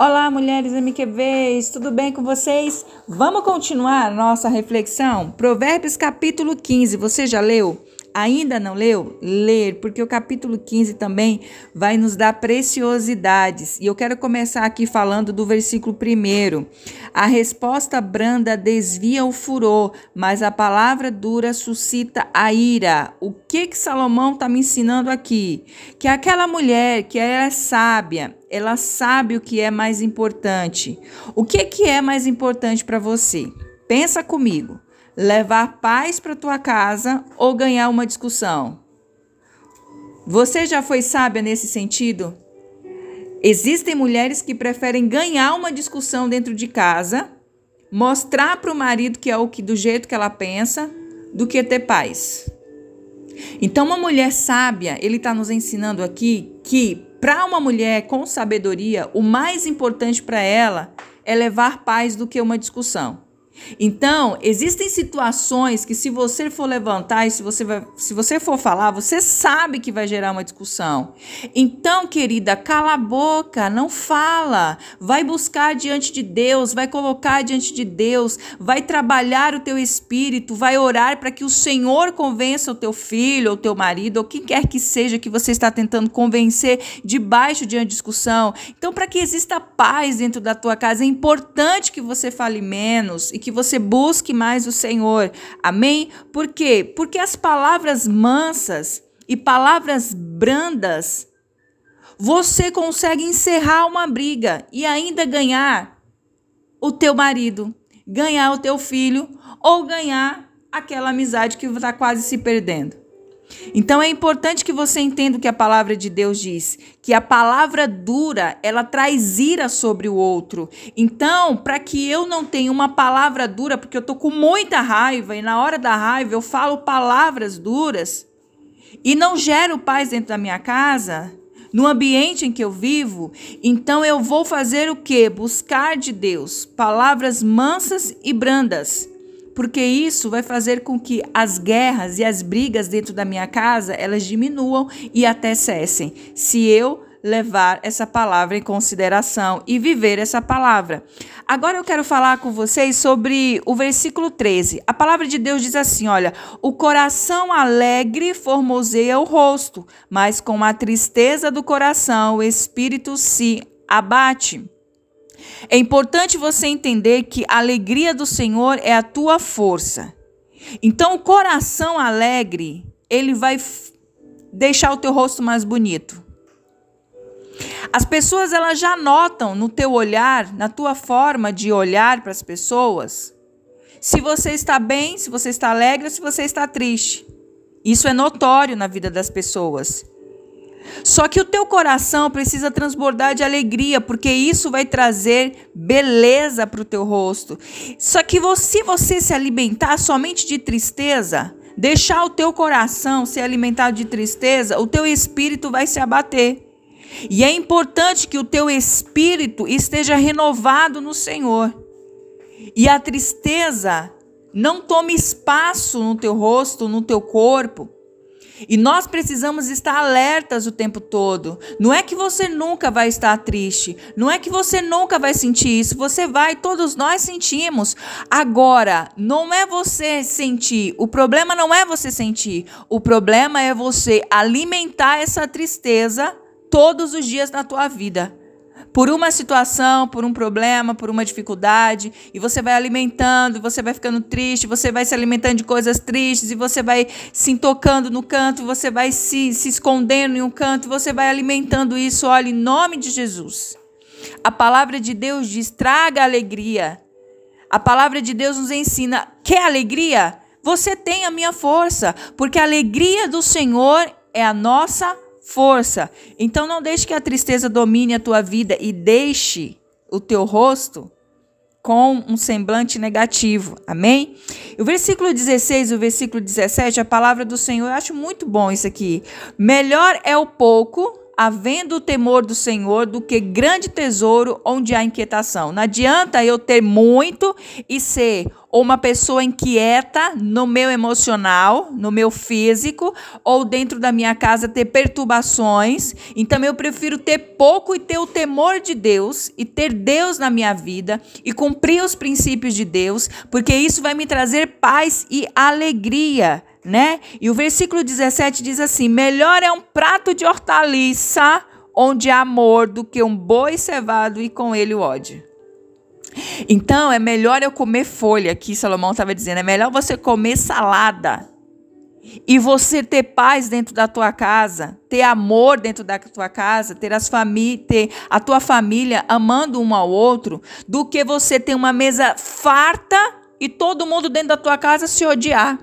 Olá, mulheres MQVs, tudo bem com vocês? Vamos continuar nossa reflexão? Provérbios capítulo 15, você já leu? Ainda não leu? Ler, porque o capítulo 15 também vai nos dar preciosidades. E eu quero começar aqui falando do versículo 1. A resposta branda desvia o furor, mas a palavra dura suscita a ira. O que que Salomão está me ensinando aqui? Que aquela mulher que ela é sábia, ela sabe o que é mais importante. O que que é mais importante para você? Pensa comigo levar paz para tua casa ou ganhar uma discussão? Você já foi sábia nesse sentido? Existem mulheres que preferem ganhar uma discussão dentro de casa, mostrar para o marido que é o que do jeito que ela pensa, do que ter paz. Então, uma mulher sábia, ele está nos ensinando aqui que para uma mulher com sabedoria, o mais importante para ela é levar paz do que uma discussão. Então, existem situações que se você for levantar e se você, vai, se você for falar, você sabe que vai gerar uma discussão. Então, querida, cala a boca, não fala. Vai buscar diante de Deus, vai colocar diante de Deus, vai trabalhar o teu espírito, vai orar para que o Senhor convença o teu filho, ou teu marido, ou quem quer que seja que você está tentando convencer debaixo de uma discussão. Então, para que exista paz dentro da tua casa, é importante que você fale menos e que que você busque mais o Senhor. Amém? Por quê? Porque as palavras mansas e palavras brandas, você consegue encerrar uma briga e ainda ganhar o teu marido, ganhar o teu filho ou ganhar aquela amizade que está quase se perdendo. Então é importante que você entenda o que a palavra de Deus diz, que a palavra dura, ela traz ira sobre o outro. Então, para que eu não tenha uma palavra dura, porque eu tô com muita raiva e na hora da raiva eu falo palavras duras e não gero paz dentro da minha casa, no ambiente em que eu vivo, então eu vou fazer o quê? Buscar de Deus palavras mansas e brandas porque isso vai fazer com que as guerras e as brigas dentro da minha casa elas diminuam e até cessem. Se eu levar essa palavra em consideração e viver essa palavra. Agora eu quero falar com vocês sobre o versículo 13. A palavra de Deus diz assim: olha, o coração alegre formoseia o rosto, mas com a tristeza do coração o espírito se abate. É importante você entender que a alegria do Senhor é a tua força. Então, o coração alegre, ele vai deixar o teu rosto mais bonito. As pessoas elas já notam no teu olhar, na tua forma de olhar para as pessoas, se você está bem, se você está alegre ou se você está triste. Isso é notório na vida das pessoas. Só que o teu coração precisa transbordar de alegria, porque isso vai trazer beleza para o teu rosto. Só que se você se alimentar somente de tristeza, deixar o teu coração ser alimentado de tristeza, o teu espírito vai se abater. E é importante que o teu espírito esteja renovado no Senhor. E a tristeza não tome espaço no teu rosto, no teu corpo. E nós precisamos estar alertas o tempo todo. Não é que você nunca vai estar triste, não é que você nunca vai sentir isso, você vai, todos nós sentimos. Agora, não é você sentir, o problema não é você sentir, o problema é você alimentar essa tristeza todos os dias na tua vida por uma situação, por um problema, por uma dificuldade, e você vai alimentando, você vai ficando triste, você vai se alimentando de coisas tristes, e você vai se intocando no canto, você vai se, se escondendo em um canto, você vai alimentando isso, olha, em nome de Jesus. A palavra de Deus diz: traga alegria. A palavra de Deus nos ensina: quer alegria? Você tem a minha força, porque a alegria do Senhor é a nossa força força. Então não deixe que a tristeza domine a tua vida e deixe o teu rosto com um semblante negativo. Amém? O versículo 16 e o versículo 17, a palavra do Senhor, eu acho muito bom isso aqui. Melhor é o pouco havendo o temor do Senhor, do que grande tesouro onde há inquietação. Não adianta eu ter muito e ser uma pessoa inquieta no meu emocional, no meu físico, ou dentro da minha casa ter perturbações. Então eu prefiro ter pouco e ter o temor de Deus e ter Deus na minha vida e cumprir os princípios de Deus, porque isso vai me trazer paz e alegria né? E o versículo 17 diz assim: Melhor é um prato de hortaliça onde há amor do que um boi cevado e com ele o ódio. Então é melhor eu comer folha, aqui Salomão estava dizendo, é melhor você comer salada e você ter paz dentro da tua casa, ter amor dentro da tua casa, ter, as ter a tua família amando um ao outro, do que você ter uma mesa farta e todo mundo dentro da tua casa se odiar.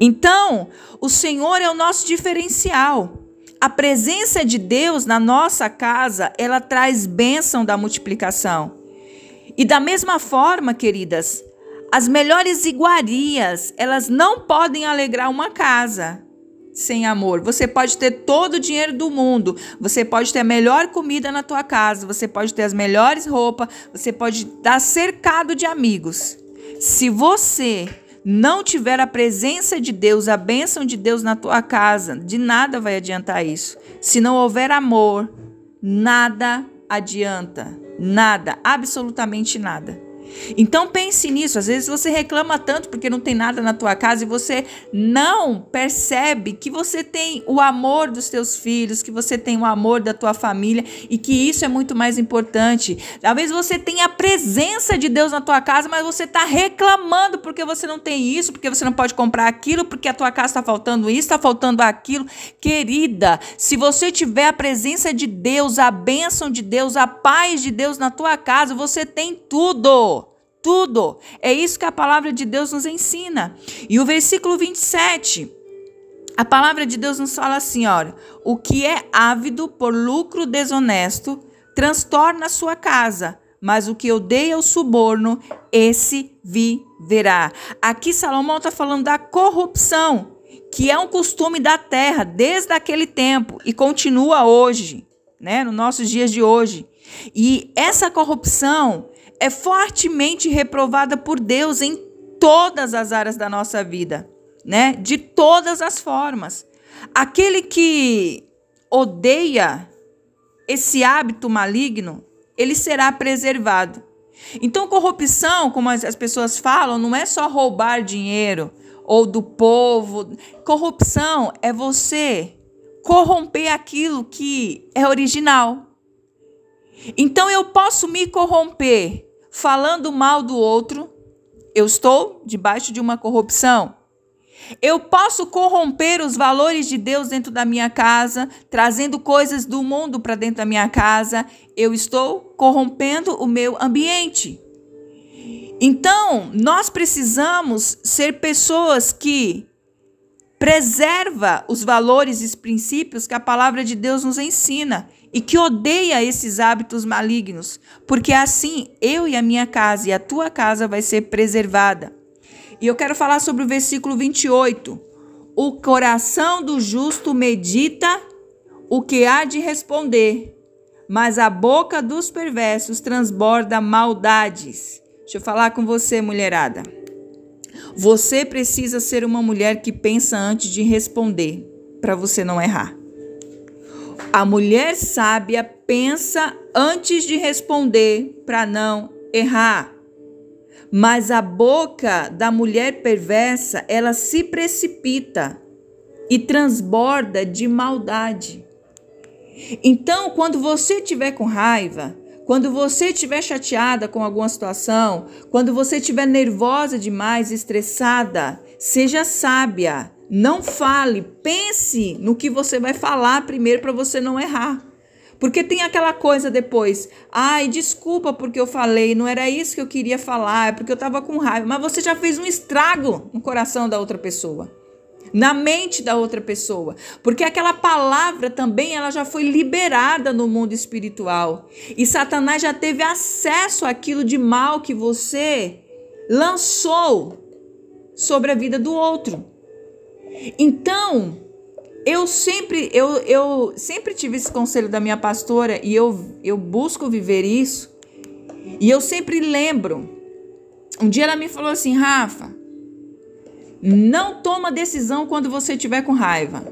Então, o Senhor é o nosso diferencial. A presença de Deus na nossa casa, ela traz bênção da multiplicação. E da mesma forma, queridas, as melhores iguarias, elas não podem alegrar uma casa sem amor. Você pode ter todo o dinheiro do mundo, você pode ter a melhor comida na tua casa, você pode ter as melhores roupas, você pode estar cercado de amigos. Se você não tiver a presença de Deus, a bênção de Deus na tua casa, de nada vai adiantar isso. Se não houver amor, nada adianta. Nada, absolutamente nada. Então pense nisso. Às vezes você reclama tanto porque não tem nada na tua casa e você não percebe que você tem o amor dos teus filhos, que você tem o amor da tua família e que isso é muito mais importante. Talvez você tenha a presença de Deus na tua casa, mas você está reclamando porque você não tem isso, porque você não pode comprar aquilo, porque a tua casa está faltando isso, está faltando aquilo. Querida, se você tiver a presença de Deus, a bênção de Deus, a paz de Deus na tua casa, você tem tudo tudo. É isso que a palavra de Deus nos ensina. E o versículo 27, a palavra de Deus nos fala assim: olha, o que é ávido por lucro desonesto transtorna a sua casa, mas o que odeia o suborno, esse viverá. Aqui Salomão está falando da corrupção, que é um costume da terra desde aquele tempo e continua hoje, né, nos nossos dias de hoje. E essa corrupção é fortemente reprovada por Deus em todas as áreas da nossa vida, né? De todas as formas. Aquele que odeia esse hábito maligno, ele será preservado. Então, corrupção, como as pessoas falam, não é só roubar dinheiro ou do povo. Corrupção é você corromper aquilo que é original. Então, eu posso me corromper falando mal do outro, eu estou debaixo de uma corrupção. Eu posso corromper os valores de Deus dentro da minha casa, trazendo coisas do mundo para dentro da minha casa. Eu estou corrompendo o meu ambiente. Então, nós precisamos ser pessoas que preserva os valores e os princípios que a palavra de Deus nos ensina e que odeia esses hábitos malignos, porque assim eu e a minha casa e a tua casa vai ser preservada. E eu quero falar sobre o versículo 28. O coração do justo medita o que há de responder, mas a boca dos perversos transborda maldades. Deixa eu falar com você, mulherada. Você precisa ser uma mulher que pensa antes de responder, para você não errar. A mulher sábia pensa antes de responder para não errar. Mas a boca da mulher perversa, ela se precipita e transborda de maldade. Então, quando você estiver com raiva, quando você estiver chateada com alguma situação, quando você estiver nervosa demais, estressada, seja sábia. Não fale, pense no que você vai falar primeiro para você não errar. Porque tem aquela coisa depois, ai, desculpa porque eu falei, não era isso que eu queria falar, é porque eu estava com raiva. Mas você já fez um estrago no coração da outra pessoa, na mente da outra pessoa. Porque aquela palavra também, ela já foi liberada no mundo espiritual. E Satanás já teve acesso àquilo de mal que você lançou sobre a vida do outro. Então, eu sempre eu, eu sempre tive esse conselho da minha pastora e eu, eu busco viver isso. E eu sempre lembro. Um dia ela me falou assim, Rafa, não toma decisão quando você estiver com raiva.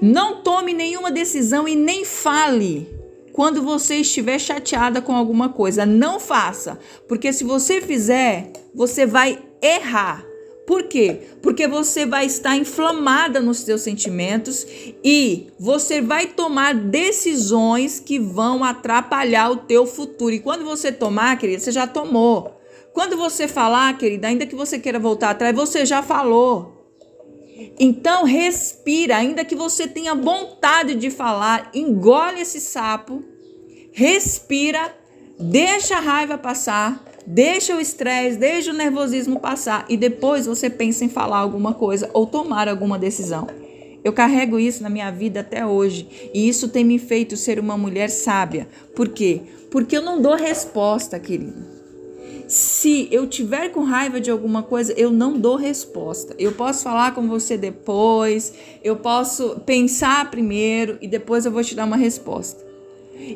Não tome nenhuma decisão e nem fale quando você estiver chateada com alguma coisa. Não faça, porque se você fizer, você vai errar. Por quê? Porque você vai estar inflamada nos seus sentimentos e você vai tomar decisões que vão atrapalhar o teu futuro. E quando você tomar, querida, você já tomou. Quando você falar, querida, ainda que você queira voltar atrás, você já falou. Então respira, ainda que você tenha vontade de falar, engole esse sapo, respira, deixa a raiva passar Deixa o estresse, deixa o nervosismo passar e depois você pensa em falar alguma coisa ou tomar alguma decisão. Eu carrego isso na minha vida até hoje e isso tem me feito ser uma mulher sábia. Por quê? Porque eu não dou resposta, querida. Se eu tiver com raiva de alguma coisa, eu não dou resposta. Eu posso falar com você depois, eu posso pensar primeiro e depois eu vou te dar uma resposta.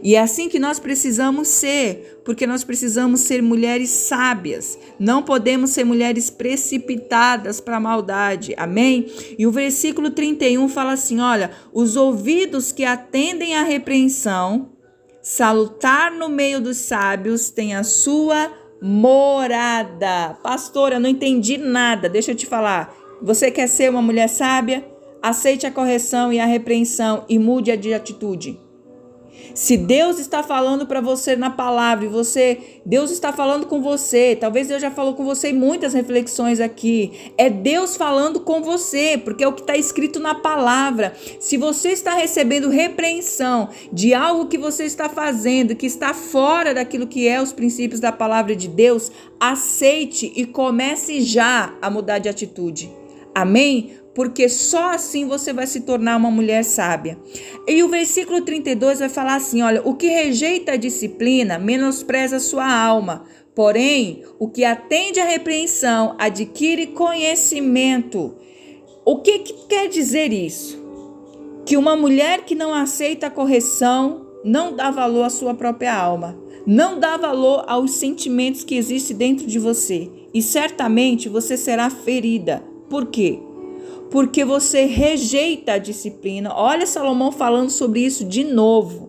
E é assim que nós precisamos ser, porque nós precisamos ser mulheres sábias. Não podemos ser mulheres precipitadas para a maldade. Amém? E o versículo 31 fala assim: olha, os ouvidos que atendem à repreensão, salutar no meio dos sábios, tem a sua morada. Pastora, não entendi nada. Deixa eu te falar. Você quer ser uma mulher sábia? Aceite a correção e a repreensão e mude de atitude. Se Deus está falando para você na palavra e você, Deus está falando com você, talvez Deus já falou com você em muitas reflexões aqui. É Deus falando com você, porque é o que está escrito na palavra. Se você está recebendo repreensão de algo que você está fazendo, que está fora daquilo que é os princípios da palavra de Deus, aceite e comece já a mudar de atitude. Amém? Porque só assim você vai se tornar uma mulher sábia. E o versículo 32 vai falar assim: olha, o que rejeita a disciplina menospreza sua alma, porém, o que atende à repreensão adquire conhecimento. O que, que quer dizer isso? Que uma mulher que não aceita a correção não dá valor à sua própria alma, não dá valor aos sentimentos que existem dentro de você, e certamente você será ferida. Por quê? Porque você rejeita a disciplina. Olha Salomão falando sobre isso de novo.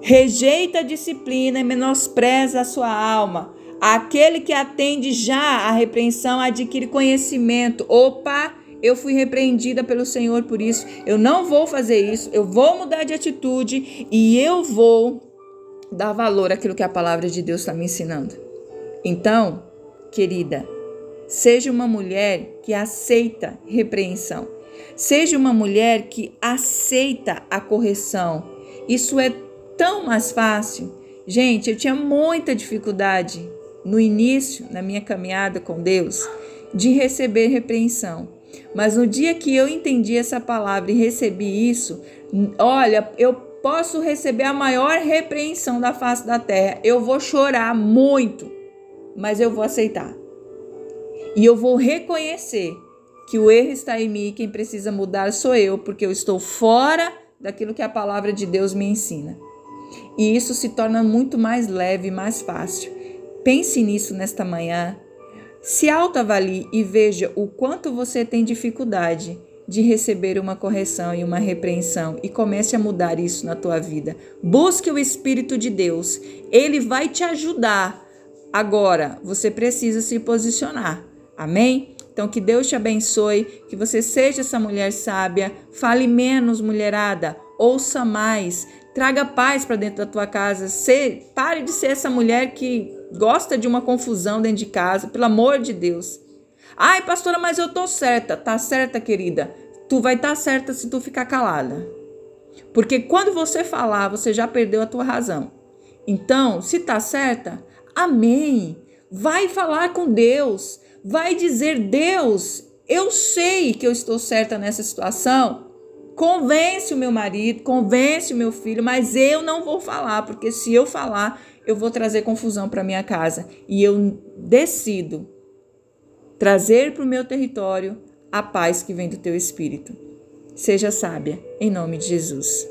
Rejeita a disciplina e menospreza a sua alma. Aquele que atende já à repreensão adquire conhecimento. Opa, eu fui repreendida pelo Senhor por isso. Eu não vou fazer isso. Eu vou mudar de atitude e eu vou dar valor àquilo que a palavra de Deus está me ensinando. Então, querida, Seja uma mulher que aceita repreensão. Seja uma mulher que aceita a correção. Isso é tão mais fácil. Gente, eu tinha muita dificuldade no início, na minha caminhada com Deus, de receber repreensão. Mas no dia que eu entendi essa palavra e recebi isso, olha, eu posso receber a maior repreensão da face da terra. Eu vou chorar muito, mas eu vou aceitar. E eu vou reconhecer que o erro está em mim e quem precisa mudar sou eu, porque eu estou fora daquilo que a palavra de Deus me ensina. E isso se torna muito mais leve mais fácil. Pense nisso nesta manhã. Se autoavalie e veja o quanto você tem dificuldade de receber uma correção e uma repreensão e comece a mudar isso na tua vida. Busque o Espírito de Deus, ele vai te ajudar. Agora, você precisa se posicionar. Amém? Então que Deus te abençoe, que você seja essa mulher sábia, fale menos, mulherada, ouça mais, traga paz para dentro da tua casa. Se, pare de ser essa mulher que gosta de uma confusão dentro de casa, pelo amor de Deus. Ai, pastora, mas eu tô certa. Tá certa, querida. Tu vai estar tá certa se tu ficar calada. Porque quando você falar, você já perdeu a tua razão. Então, se tá certa, amém. Vai falar com Deus vai dizer: Deus, eu sei que eu estou certa nessa situação. Convence o meu marido, convence o meu filho, mas eu não vou falar, porque se eu falar, eu vou trazer confusão para minha casa. E eu decido trazer para o meu território a paz que vem do teu espírito. Seja sábia, em nome de Jesus.